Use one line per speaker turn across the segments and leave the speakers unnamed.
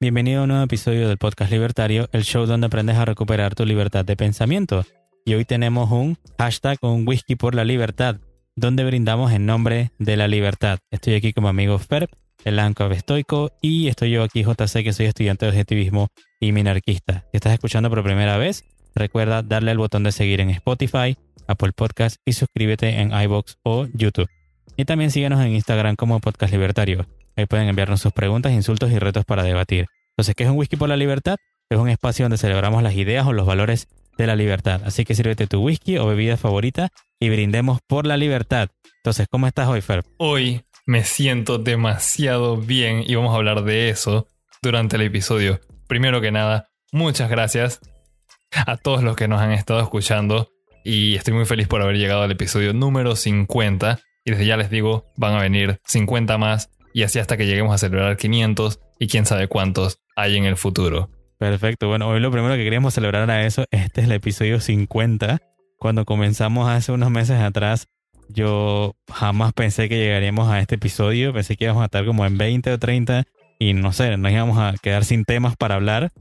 Bienvenido a un nuevo episodio del Podcast Libertario, el show donde aprendes a recuperar tu libertad de pensamiento. Y hoy tenemos un hashtag, un whisky por la libertad, donde brindamos en nombre de la libertad. Estoy aquí como amigo Ferb, el Anco estoico, y estoy yo aquí, JC, que soy estudiante de objetivismo y minarquista. Si estás escuchando por primera vez, recuerda darle al botón de seguir en Spotify, Apple Podcast y suscríbete en iBox o YouTube. Y también síguenos en Instagram como Podcast Libertario. Ahí pueden enviarnos sus preguntas, insultos y retos para debatir. Entonces, ¿qué es un whisky por la libertad? Es un espacio donde celebramos las ideas o los valores de la libertad. Así que sírvete tu whisky o bebida favorita y brindemos por la libertad. Entonces, ¿cómo estás hoy, Fer?
Hoy me siento demasiado bien y vamos a hablar de eso durante el episodio. Primero que nada, muchas gracias a todos los que nos han estado escuchando y estoy muy feliz por haber llegado al episodio número 50 y desde ya les digo, van a venir 50 más y así hasta que lleguemos a celebrar 500 y quién sabe cuántos hay en el futuro.
Perfecto, bueno, hoy lo primero que queríamos celebrar era eso. Este es el episodio 50. Cuando comenzamos hace unos meses atrás, yo jamás pensé que llegaríamos a este episodio. Pensé que íbamos a estar como en 20 o 30 y no sé, nos íbamos a quedar sin temas para hablar.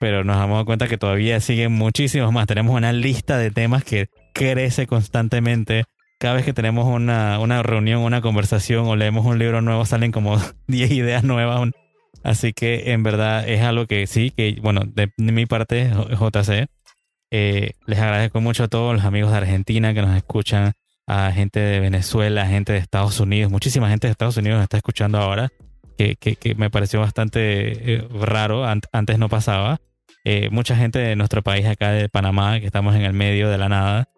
Pero nos damos cuenta que todavía siguen muchísimos más. Tenemos una lista de temas que crece constantemente cada vez que tenemos una, una reunión, una conversación o leemos un libro nuevo, salen como 10 ideas nuevas. Así que en verdad es algo que sí, que bueno, de, mi parte, JC, eh, les agradezco mucho a todos los amigos de Argentina que nos escuchan, a gente de Venezuela, gente de Estados Unidos, muchísima gente de Estados Unidos está escuchando ahora, que, que, me pareció bastante eh, raro, antes no pasaba. Eh, mucha gente de nuestro país acá de Panamá, que estamos en el medio de la nada,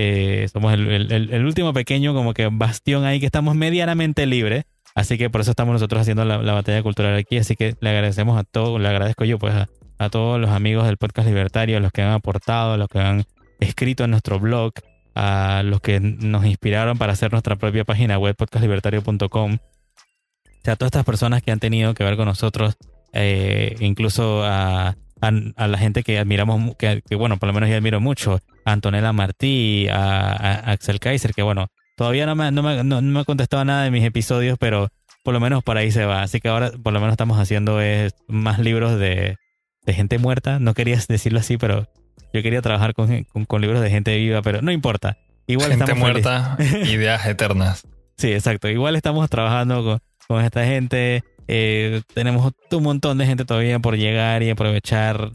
eh, somos el, último pequeño como que bastión ahí que estamos medianamente libres. Así que por eso estamos nosotros haciendo la, batalla cultural aquí. Así que le agradecemos a todos, le agradezco yo pues a, todos los amigos del podcast libertario, a los que han aportado, a los que han escrito en nuestro blog, a los que nos inspiraron para hacer nuestra propia página web podcastlibertario.com. O sea, a todas estas personas que han tenido que ver con nosotros, eh, incluso a a, la gente que admiramos, que, bueno, por lo menos yo admiro mucho, a Antonella Martí, a, Axel Kaiser, que bueno, todavía no me, no, me, no, me ha contestado nada de mis episodios, pero por lo menos por ahí se va. Así que ahora por lo menos estamos haciendo es, más libros de, de gente muerta. No querías decirlo así, pero yo quería trabajar con, con, libros de gente viva, pero no importa.
Igual gente estamos muerta, ideas eternas.
Sí, exacto. Igual estamos trabajando con, con esta gente. Eh, tenemos un montón de gente todavía por llegar y aprovechar.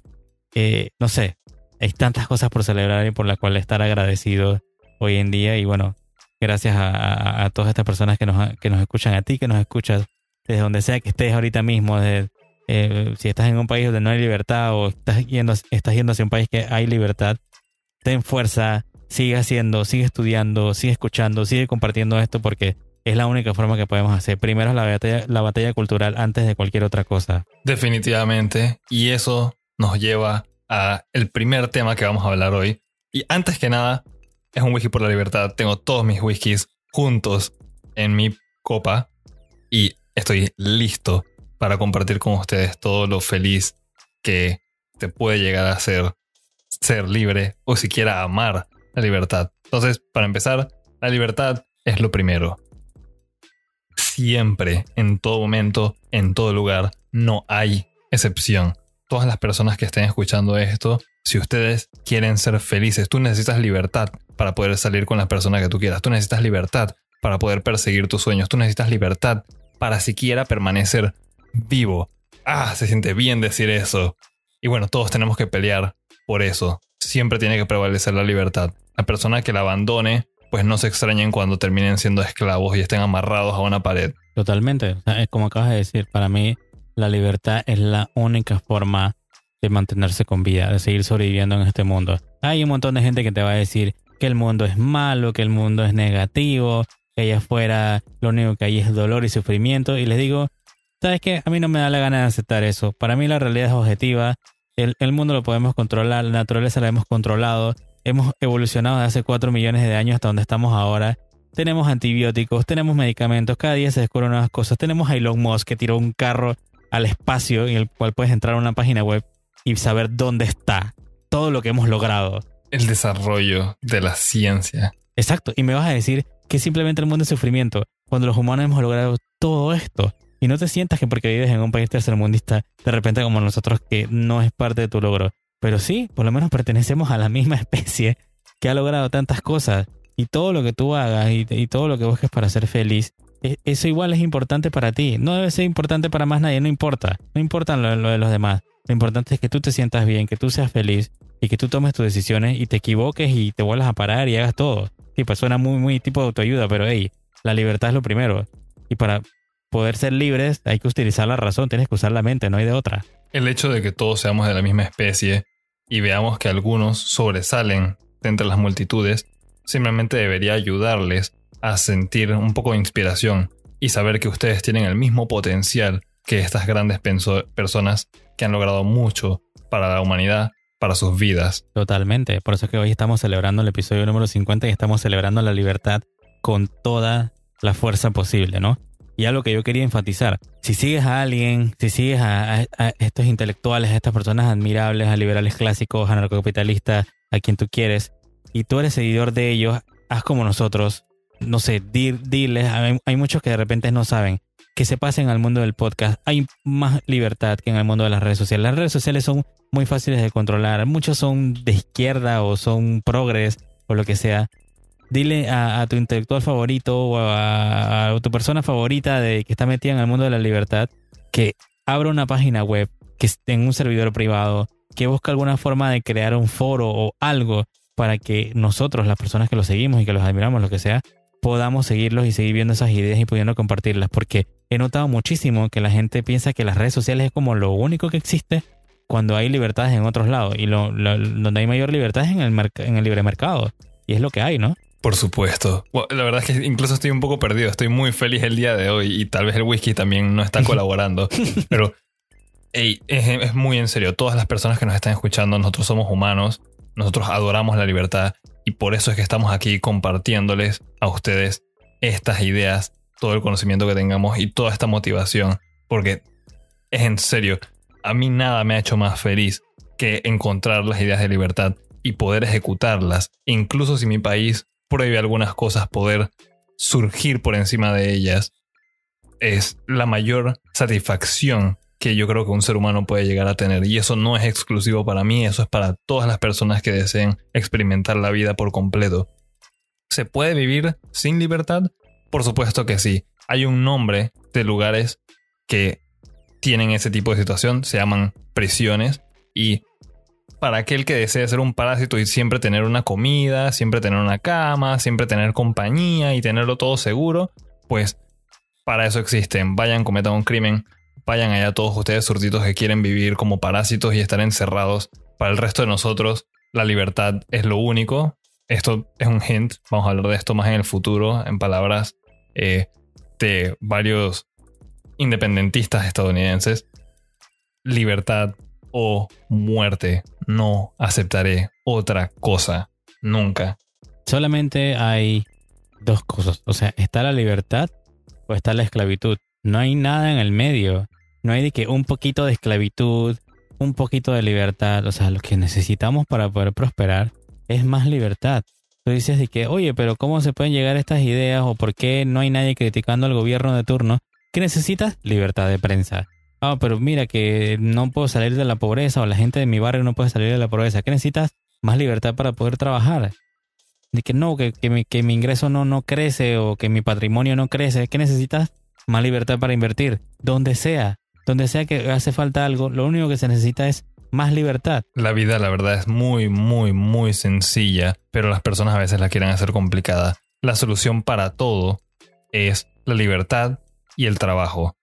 Eh, no sé, hay tantas cosas por celebrar y por las cuales estar agradecidos hoy en día. Y bueno, gracias a, todas estas personas que nos, que nos escuchan, a ti que nos escuchas desde donde sea que estés ahorita mismo. Eh, si estás en un país donde no hay libertad o estás yendo, estás yendo hacia un país que hay libertad, ten fuerza, sigue haciendo, sigue estudiando, sigue escuchando, sigue compartiendo esto porque es la única forma que podemos hacer. Primero es la batalla, la batalla cultural antes de cualquier otra cosa.
Definitivamente. Y eso nos lleva a el primer tema que vamos a hablar hoy. Y antes que nada, es un whisky por la libertad. Tengo todos mis whiskies juntos en mi copa y estoy listo para compartir con ustedes todo lo feliz que te puede llegar a ser ser libre o siquiera amar la libertad. Entonces, para empezar, la libertad es lo primero siempre, en todo momento, en todo lugar. No hay excepción. Todas las personas que estén escuchando esto, si ustedes quieren ser felices, tú necesitas libertad para poder salir con las personas que tú quieras. Tú necesitas libertad para poder perseguir tus sueños. Tú necesitas libertad para siquiera permanecer vivo. Ah, se siente bien decir eso. Y bueno, todos tenemos que pelear por eso. Siempre tiene que prevalecer la libertad. La persona que la abandone pues no se extrañen cuando terminen siendo esclavos y estén amarrados a una pared.
Totalmente. es como acabas de decir, para mí la libertad es la única forma de mantenerse con vida, de seguir sobreviviendo en este mundo. Hay un montón de gente que te va a decir que el mundo es malo, que el mundo es negativo, que allá afuera lo único que hay es dolor y sufrimiento. Y les digo, ¿sabes qué? A mí no me da la gana de aceptar eso. Para mí la realidad es objetiva. El, el mundo lo podemos controlar, la naturaleza la hemos controlado hemos evolucionado de hace 4 millones de años hasta donde estamos ahora. Tenemos antibióticos, tenemos medicamentos, cada día se descubren nuevas cosas. Tenemos a Elon Musk que tiró un carro al espacio en el cual puedes entrar a una página web y saber dónde está todo lo que hemos logrado.
El desarrollo de la ciencia.
Exacto, y me vas a decir que simplemente el mundo es sufrimiento, cuando los humanos hemos logrado todo esto. Y no te sientas que porque vives en un país tercermundista, de repente como nosotros, que no es parte de tu logro. Pero sí, por lo menos pertenecemos a la misma especie que ha logrado tantas cosas. Y todo lo que tú hagas y, todo lo que busques para ser feliz, e- eso igual es importante para ti. No debe ser importante para más nadie, no importa. No importa lo, de los demás. Lo importante es que tú te sientas bien, que tú seas feliz y que tú tomes tus decisiones y te equivoques y te vuelvas a parar y hagas todo. Pues suena muy, muy tipo de autoayuda, pero hey, la libertad es lo primero. Y para poder ser libres hay que utilizar la razón, tienes que usar la mente, no hay de otra.
El hecho de que todos seamos de la misma especie y veamos que algunos sobresalen de entre las multitudes, simplemente debería ayudarles a sentir un poco de inspiración y saber que ustedes tienen el mismo potencial que estas grandes personas que han logrado mucho para la humanidad, para sus vidas.
Totalmente. Por eso es que hoy estamos celebrando el episodio número 50 y estamos celebrando la libertad con toda la fuerza posible, ¿no? Y algo que yo quería enfatizar, si sigues a alguien, si sigues a, a- a estos intelectuales, a estas personas admirables, a liberales clásicos, anarcocapitalistas, a quien tú quieres, y tú eres seguidor de ellos, haz como nosotros, no sé, di- diles, hay, hay muchos que de repente no saben, que se pasen al mundo del podcast. Hay más libertad que en el mundo de las redes sociales. Las redes sociales son muy fáciles de controlar. Muchos son de izquierda o son progres o lo que sea. Dile a, tu intelectual favorito o a, tu persona favorita de que está metida en el mundo de la libertad que abra una página web, que esté en un servidor privado, que busque alguna forma de crear un foro o algo para que nosotros, las personas que los seguimos y que los admiramos, lo que sea, podamos seguirlos y seguir viendo esas ideas y pudiendo compartirlas. Porque he notado muchísimo que la gente piensa que las redes sociales es como lo único que existe cuando hay libertades en otros lados. Y lo, lo- donde hay mayor libertad es en el, en el libre mercado. Y es lo que hay, ¿no?
Por supuesto. Bueno, la verdad es que incluso estoy un poco perdido. Estoy muy feliz el día de hoy y tal vez el whisky también no está colaborando. Pero, es muy en serio. Todas las personas que nos están escuchando, nosotros somos humanos. Nosotros adoramos la libertad y por eso es que estamos aquí compartiéndoles a ustedes estas ideas, todo el conocimiento que tengamos y toda esta motivación. Porque es en serio, a mí nada me ha hecho más feliz que encontrar las ideas de libertad y poder ejecutarlas. Incluso si mi país prohíbe algunas cosas, poder surgir por encima de ellas es la mayor satisfacción que yo creo que un ser humano puede llegar a tener. Y eso no es exclusivo para mí, eso es para todas las personas que deseen experimentar la vida por completo. ¿Se puede vivir sin libertad? Por supuesto que sí. Hay un nombre de lugares que tienen ese tipo de situación, se llaman prisiones. Y para aquel que desea ser un parásito y siempre tener una comida, siempre tener una cama, siempre tener compañía y tenerlo todo seguro, pues para eso existen. Vayan, cometan un crimen, vayan allá todos ustedes surtitos que quieren vivir como parásitos y estar encerrados. Para el resto de nosotros, la libertad es lo único. Esto es un hint, vamos a hablar de esto más en el futuro, en palabras eh, de varios independentistas estadounidenses. Libertad o muerte. No aceptaré otra cosa. Nunca.
Solamente hay dos cosas. O sea, está la libertad o está la esclavitud. No hay nada en el medio. No hay de que un poquito de esclavitud, un poquito de libertad. O sea, lo que necesitamos para poder prosperar es más libertad. Tú dices de que, oye, pero ¿cómo se pueden llegar a estas ideas o por qué no hay nadie criticando al gobierno de turno? ¿Qué necesitas? Libertad de prensa. Ah, pero mira que no puedo salir de la pobreza o la gente de mi barrio no puede salir de la pobreza. ¿Qué necesitas? Más libertad para poder trabajar. De que no, que, que, mi, que mi ingreso no, no crece o que mi patrimonio no crece. ¿Qué necesitas? Más libertad para invertir. Donde sea. Donde sea que hace falta algo, lo único que se necesita es más libertad.
La vida, la verdad, es muy, muy, muy sencilla, pero las personas a veces la quieren hacer complicada. La solución para todo es la libertad y el trabajo.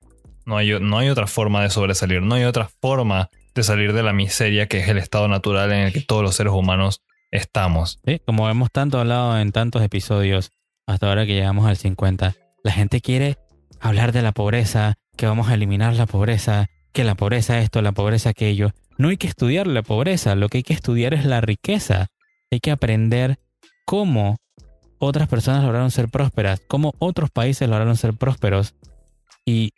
No hay, no hay otra forma de sobresalir, no hay otra forma de salir de la miseria que es el estado natural en el que todos los seres humanos estamos.
¿sí? Como hemos tanto hablado en tantos episodios, hasta ahora que llegamos al 50, la gente quiere hablar de la pobreza, que vamos a eliminar la pobreza, que la pobreza esto, la pobreza aquello. No hay que estudiar la pobreza, lo que hay que estudiar es la riqueza. Hay que aprender cómo otras personas lograron ser prósperas, cómo otros países lograron ser prósperos y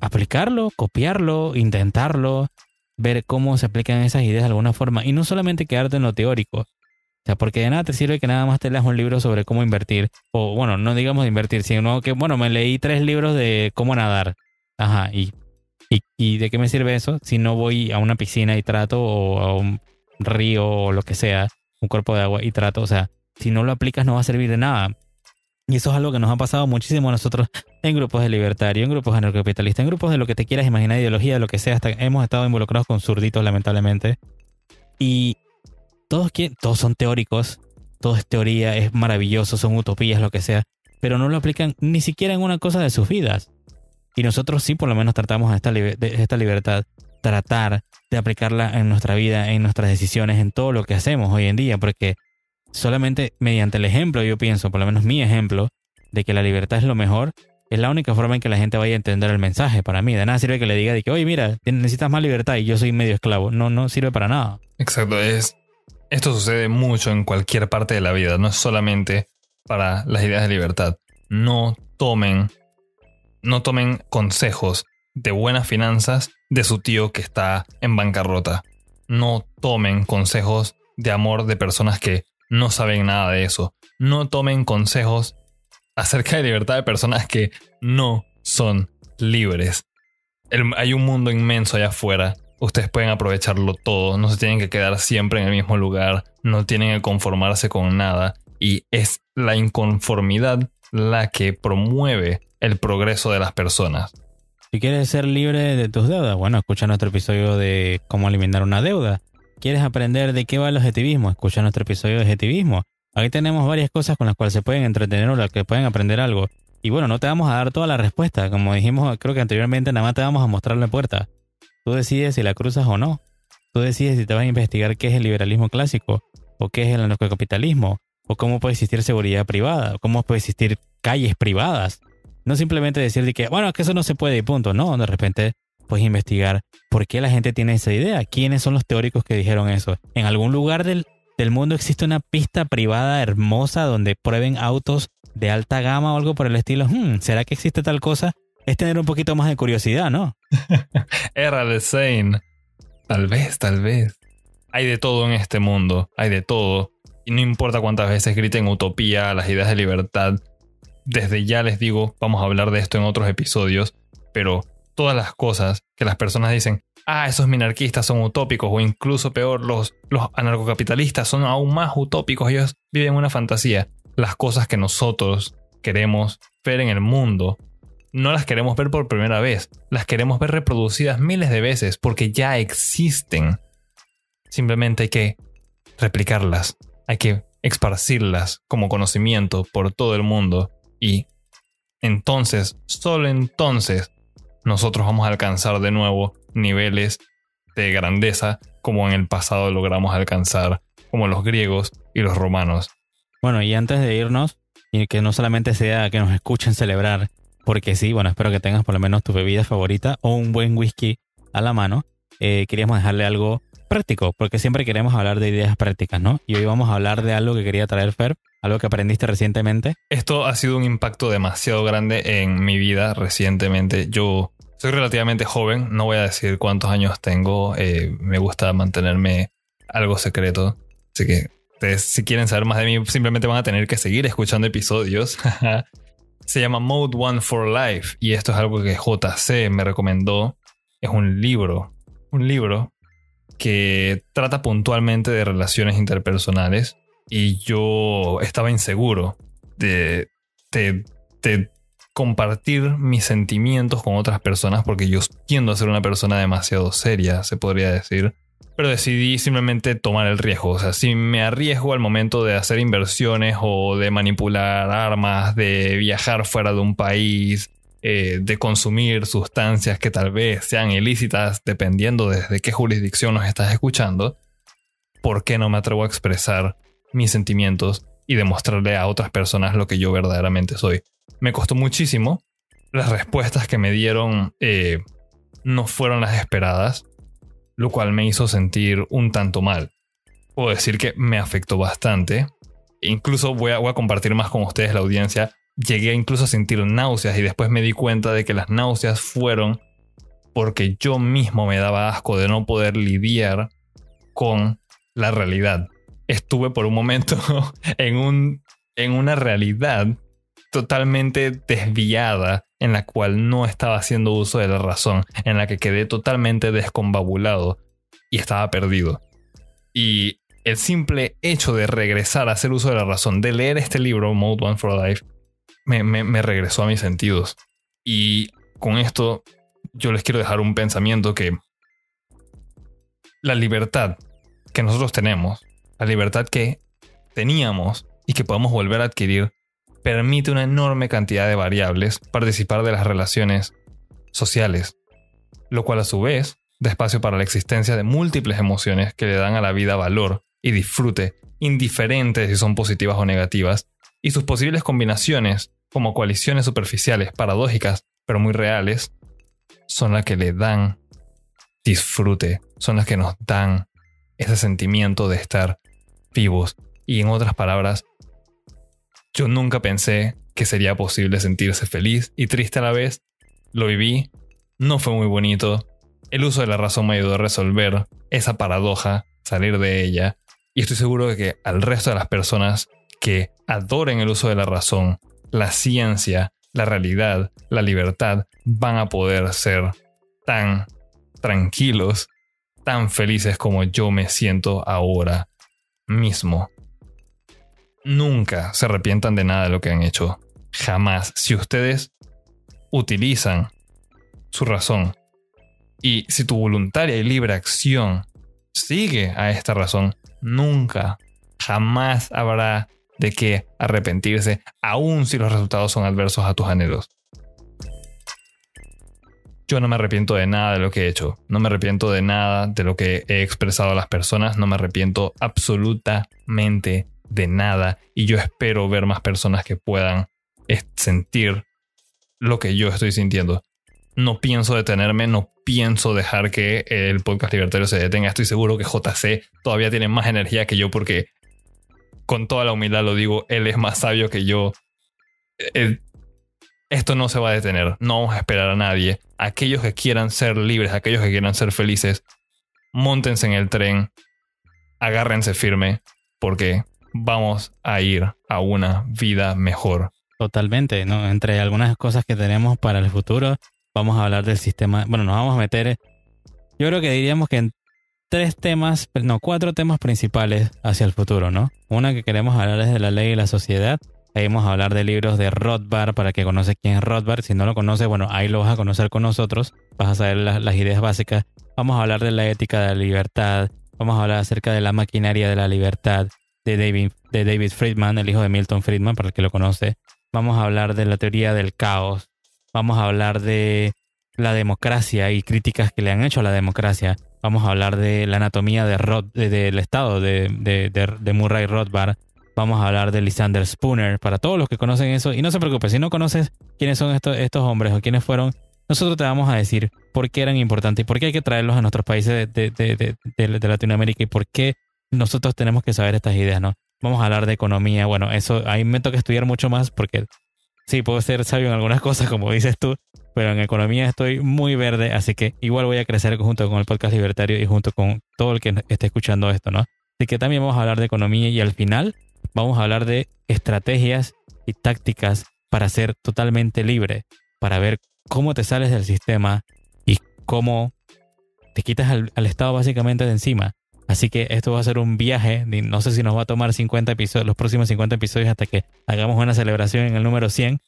aplicarlo, copiarlo, intentarlo, ver cómo se aplican esas ideas de alguna forma y no solamente quedarte en lo teórico. O sea, porque de nada te sirve que nada más te leas un libro sobre cómo invertir. O bueno, no digamos invertir, sino que, bueno, me leí tres libros de cómo nadar. Ajá, y, y, y ¿de qué me sirve eso si no voy a una piscina y trato o a un río o lo que sea, un cuerpo de agua y trato? O sea, si no lo aplicas no va a servir de nada. Y eso es algo que nos ha pasado muchísimo a nosotros en grupos de libertario, en grupos anarcocapitalistas, en grupos de lo que te quieras imaginar, ideología, de lo que sea. Hasta hemos estado involucrados con zurditos, lamentablemente. Y todos, todos son teóricos, todo es teoría, es maravilloso, son utopías, lo que sea, pero no lo aplican ni siquiera en una cosa de sus vidas. Y nosotros sí, por lo menos, tratamos esta, esta libertad, tratar de aplicarla en nuestra vida, en nuestras decisiones, en todo lo que hacemos hoy en día, porque solamente mediante el ejemplo, yo pienso, por lo menos mi ejemplo, de que la libertad es lo mejor, es la única forma en que la gente vaya a entender el mensaje para mí. De nada sirve que le diga de que, oye, mira, necesitas más libertad y yo soy medio esclavo. No, no sirve para nada.
Exacto, es. Esto sucede mucho en cualquier parte de la vida, no es solamente para las ideas de libertad. No tomen, no tomen consejos de buenas finanzas de su tío que está en bancarrota. No tomen consejos de amor de personas que no saben nada de eso. No tomen consejos acerca de libertad de personas que no son libres. hay un mundo inmenso allá afuera. Ustedes pueden aprovecharlo todo. No se tienen que quedar siempre en el mismo lugar. No tienen que conformarse con nada. Y es la inconformidad la que promueve el progreso de las personas.
Si quieres ser libre de tus deudas, bueno, escucha nuestro episodio de cómo eliminar una deuda. ¿Quieres aprender de qué va el objetivismo? Escucha nuestro episodio de objetivismo. Aquí tenemos varias cosas con las cuales se pueden entretener o las que pueden aprender algo. Y bueno, no te vamos a dar toda la respuesta. Como dijimos, creo que anteriormente, nada más te vamos a mostrar la puerta. Tú decides si la cruzas o no. Tú decides si te vas a investigar qué es el liberalismo clásico, o qué es el anarcocapitalismo, o cómo puede existir seguridad privada, o cómo puede existir calles privadas. No simplemente decir que, bueno, que eso no se puede y punto. No, de repente puedes investigar por qué la gente tiene esa idea, quiénes son los teóricos que dijeron eso. En algún lugar del, mundo existe una pista privada hermosa donde prueben autos de alta gama o algo por el estilo. Hmm, ¿Será que existe tal cosa? Es tener un poquito más de curiosidad, ¿no?
Era de Zane. Tal vez, tal vez. Hay de todo en este mundo, hay de todo. Y no importa cuántas veces griten utopía, las ideas de libertad. Desde ya les digo, vamos a hablar de esto en otros episodios, pero todas las cosas que las personas dicen, ah, esos minarquistas son utópicos, o incluso peor, los, los anarcocapitalistas son aún más utópicos, ellos viven una fantasía. Las cosas que nosotros queremos ver en el mundo, no las queremos ver por primera vez, las queremos ver reproducidas miles de veces porque ya existen. Simplemente hay que replicarlas, hay que esparcirlas como conocimiento por todo el mundo y entonces, solo entonces, nosotros vamos a alcanzar de nuevo niveles de grandeza como en el pasado logramos alcanzar como los griegos y los romanos.
Bueno, y antes de irnos, y que no solamente sea que nos escuchen celebrar, porque sí, bueno, espero que tengas por lo menos tu bebida favorita o un buen whisky a la mano, eh, queríamos dejarle algo práctico, porque siempre queremos hablar de ideas prácticas, ¿no? Y hoy vamos a hablar de algo que quería traer Fer, algo que aprendiste recientemente.
Esto ha sido un impacto demasiado grande en mi vida recientemente. Yo soy relativamente joven, no voy a decir cuántos años tengo, eh, me gusta mantenerme algo secreto, así que ustedes si quieren saber más de mí simplemente van a tener que seguir escuchando episodios. Se llama Mode One for Life y esto es algo que JC me recomendó. Es un libro, un libro que trata puntualmente de relaciones interpersonales y yo estaba inseguro de, compartir mis sentimientos con otras personas porque yo tiendo a ser una persona demasiado seria, se podría decir. Pero decidí simplemente tomar el riesgo. O sea, si me arriesgo al momento de hacer inversiones o de manipular armas, de viajar fuera de un país, eh, de consumir sustancias que tal vez sean ilícitas dependiendo desde qué jurisdicción nos estás escuchando, ¿por qué no me atrevo a expresar mis sentimientos y demostrarle a otras personas lo que yo verdaderamente soy? Me costó muchísimo. Las respuestas que me dieron eh, no fueron las esperadas, lo cual me hizo sentir un tanto mal. Puedo decir que me afectó bastante. Incluso voy a, voy a compartir más con ustedes la audiencia llegué incluso a sentir náuseas y después me di cuenta de que las náuseas fueron porque yo mismo me daba asco de no poder lidiar con la realidad. Estuve por un momento en, un, en una realidad totalmente desviada en la cual no estaba haciendo uso de la razón, en la que quedé totalmente descombabulado y estaba perdido. Y el simple hecho de regresar a hacer uso de la razón, de leer este libro, Mode One for Life, me, me regresó a mis sentidos. Y con esto yo les quiero dejar un pensamiento que la libertad que nosotros tenemos, la libertad que teníamos y que podemos volver a adquirir, permite una enorme cantidad de variables participar de las relaciones sociales, lo cual a su vez da espacio para la existencia de múltiples emociones que le dan a la vida valor y disfrute, indiferentes si son positivas o negativas, y sus posibles combinaciones, como coaliciones superficiales, paradójicas, pero muy reales, son las que le dan disfrute, son las que nos dan ese sentimiento de estar vivos. Y en otras palabras, yo nunca pensé que sería posible sentirse feliz y triste a la vez. Lo viví, no fue muy bonito. El uso de la razón me ayudó a resolver esa paradoja, salir de ella. Y estoy seguro de que al resto de las personas que adoren el uso de la razón, la ciencia, la realidad, la libertad, van a poder ser tan tranquilos, tan felices como yo me siento ahora mismo. Nunca se arrepientan de nada de lo que han hecho. Jamás. Si ustedes utilizan su razón y si tu voluntaria y libre acción sigue a esta razón, nunca, jamás habrá de qué arrepentirse, aun si los resultados son adversos a tus anhelos. Yo no me arrepiento de nada de lo que he hecho, no me arrepiento de nada de lo que he expresado a las personas, no me arrepiento absolutamente de nada y yo espero ver más personas que puedan sentir lo que yo estoy sintiendo. No pienso detenerme, no pienso dejar que el podcast libertario se detenga. Estoy seguro que JC todavía tiene más energía que yo porque con toda la humildad lo digo, él es más sabio que yo. Eh, esto no se va a detener, no vamos a esperar a nadie. Aquellos que quieran ser libres, aquellos que quieran ser felices, montense en el tren, agárrense firme, porque vamos a ir a una vida mejor.
Totalmente, ¿no? Entre algunas cosas que tenemos para el futuro, vamos a hablar del sistema. Bueno, nos vamos a meter. Yo creo que diríamos que en tres temas, no, cuatro temas principales hacia el futuro, ¿no? Una que queremos hablar es de la ley y la sociedad. Ahí vamos a hablar de libros de Rothbard para que conoce quién es Rothbard. Si no lo conoce, bueno, ahí lo vas a conocer con nosotros. Vas a saber las, ideas básicas. Vamos a hablar de la ética de la libertad. Vamos a hablar acerca de la maquinaria de la libertad de David, de David Friedman, el hijo de Milton Friedman, para el que lo conoce. Vamos a hablar de la teoría del caos. Vamos a hablar de la democracia y críticas que le han hecho a la democracia. Vamos a hablar de la anatomía de del estado de, de, Murray Rothbard. Vamos a hablar de Lysander Spooner. Para todos los que conocen eso, y no se preocupe, si no conoces quiénes son estos, estos hombres o quiénes fueron, nosotros te vamos a decir por qué eran importantes y por qué hay que traerlos a nuestros países de, Latinoamérica y por qué nosotros tenemos que saber estas ideas, ¿no? Vamos a hablar de economía. Bueno, eso ahí me toca estudiar mucho más porque sí, puedo ser sabio en algunas cosas, como dices tú, pero en economía estoy muy verde, así que igual voy a crecer junto con el podcast libertario y junto con todo el que esté escuchando esto, ¿no? Así que también vamos a hablar de economía y al final vamos a hablar de estrategias y tácticas para ser totalmente libre, para ver cómo te sales del sistema y cómo te quitas al, Estado básicamente de encima. Así que esto va a ser un viaje, no sé si nos va a tomar 50 episodios, los próximos 50 episodios hasta que hagamos una celebración en el número 100,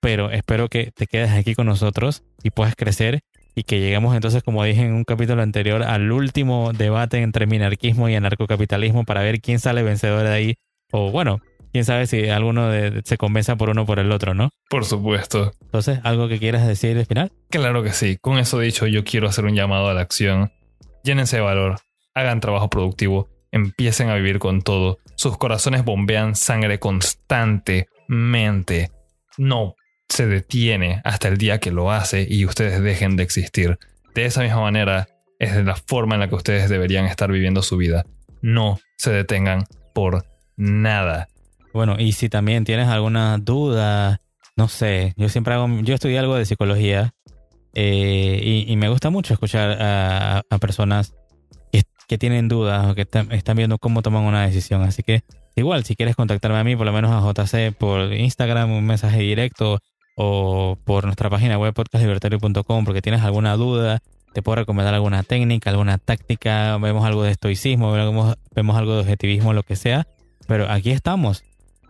pero espero que te quedes aquí con nosotros y puedas crecer y que lleguemos entonces, como dije en un capítulo anterior, al último debate entre minarquismo y anarcocapitalismo para ver quién sale vencedor de ahí. O bueno, quién sabe si alguno se convenza por uno o por el otro, ¿no?
Por supuesto.
Entonces, ¿algo que quieras decir al final?
Claro que sí. Con eso dicho, yo quiero hacer un llamado a la acción. Llénense de valor, hagan trabajo productivo, empiecen a vivir con todo. Sus corazones bombean sangre constantemente. No se detiene hasta el día que lo hace y ustedes dejen de existir. De esa misma manera es de la forma en la que ustedes deberían estar viviendo su vida. No se detengan por nada.
Bueno, y si también tienes alguna duda, no sé, yo siempre hago, yo estudié algo de psicología eh, y, me gusta mucho escuchar a, personas que, tienen dudas o que están viendo cómo toman una decisión. Así que igual, si quieres contactarme a mí, por lo menos a JC por Instagram, un mensaje directo o por nuestra página web podcastlibertario.com porque tienes alguna duda, te puedo recomendar alguna técnica, alguna táctica, vemos algo de estoicismo, vemos, vemos algo de objetivismo, lo que sea, pero aquí estamos.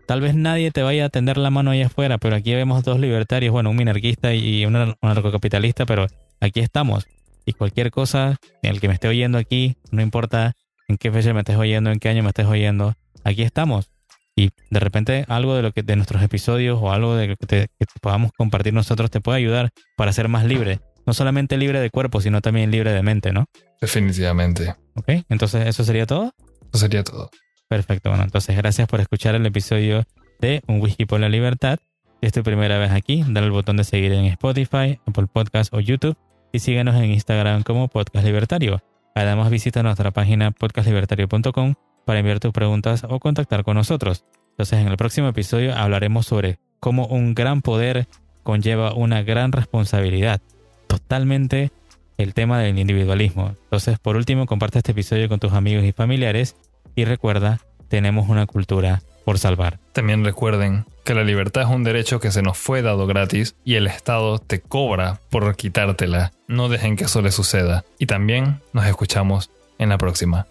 Tal vez nadie te vaya a tender la mano allá afuera, pero aquí vemos dos libertarios, bueno, un minarquista y un anarcocapitalista, pero aquí estamos. Y cualquier cosa, el que me esté oyendo aquí, no importa en qué fecha me estés oyendo, en qué año me estés oyendo, aquí estamos. Y de repente algo de lo que de nuestros episodios o algo de lo que, podamos compartir nosotros te puede ayudar para ser más libre. No solamente libre de cuerpo, sino también libre de mente, ¿no?
Definitivamente.
Ok, entonces eso sería todo.
Eso sería todo.
Perfecto, bueno, entonces gracias por escuchar el episodio de Un Whisky por la Libertad. Si es tu primera vez aquí, dale el botón de seguir en Spotify, Apple Podcast o YouTube y síguenos en Instagram como Podcast Libertario. Además visita nuestra página podcastlibertario.com para enviar tus preguntas o contactar con nosotros. Entonces en el próximo episodio hablaremos sobre cómo un gran poder conlleva una gran responsabilidad. Totalmente el tema del individualismo. Entonces por último comparte este episodio con tus amigos y familiares y recuerda, tenemos una cultura por salvar.
También recuerden que la libertad es un derecho que se nos fue dado gratis y el Estado te cobra por quitártela. No dejen que eso le suceda. Y también nos escuchamos en la próxima.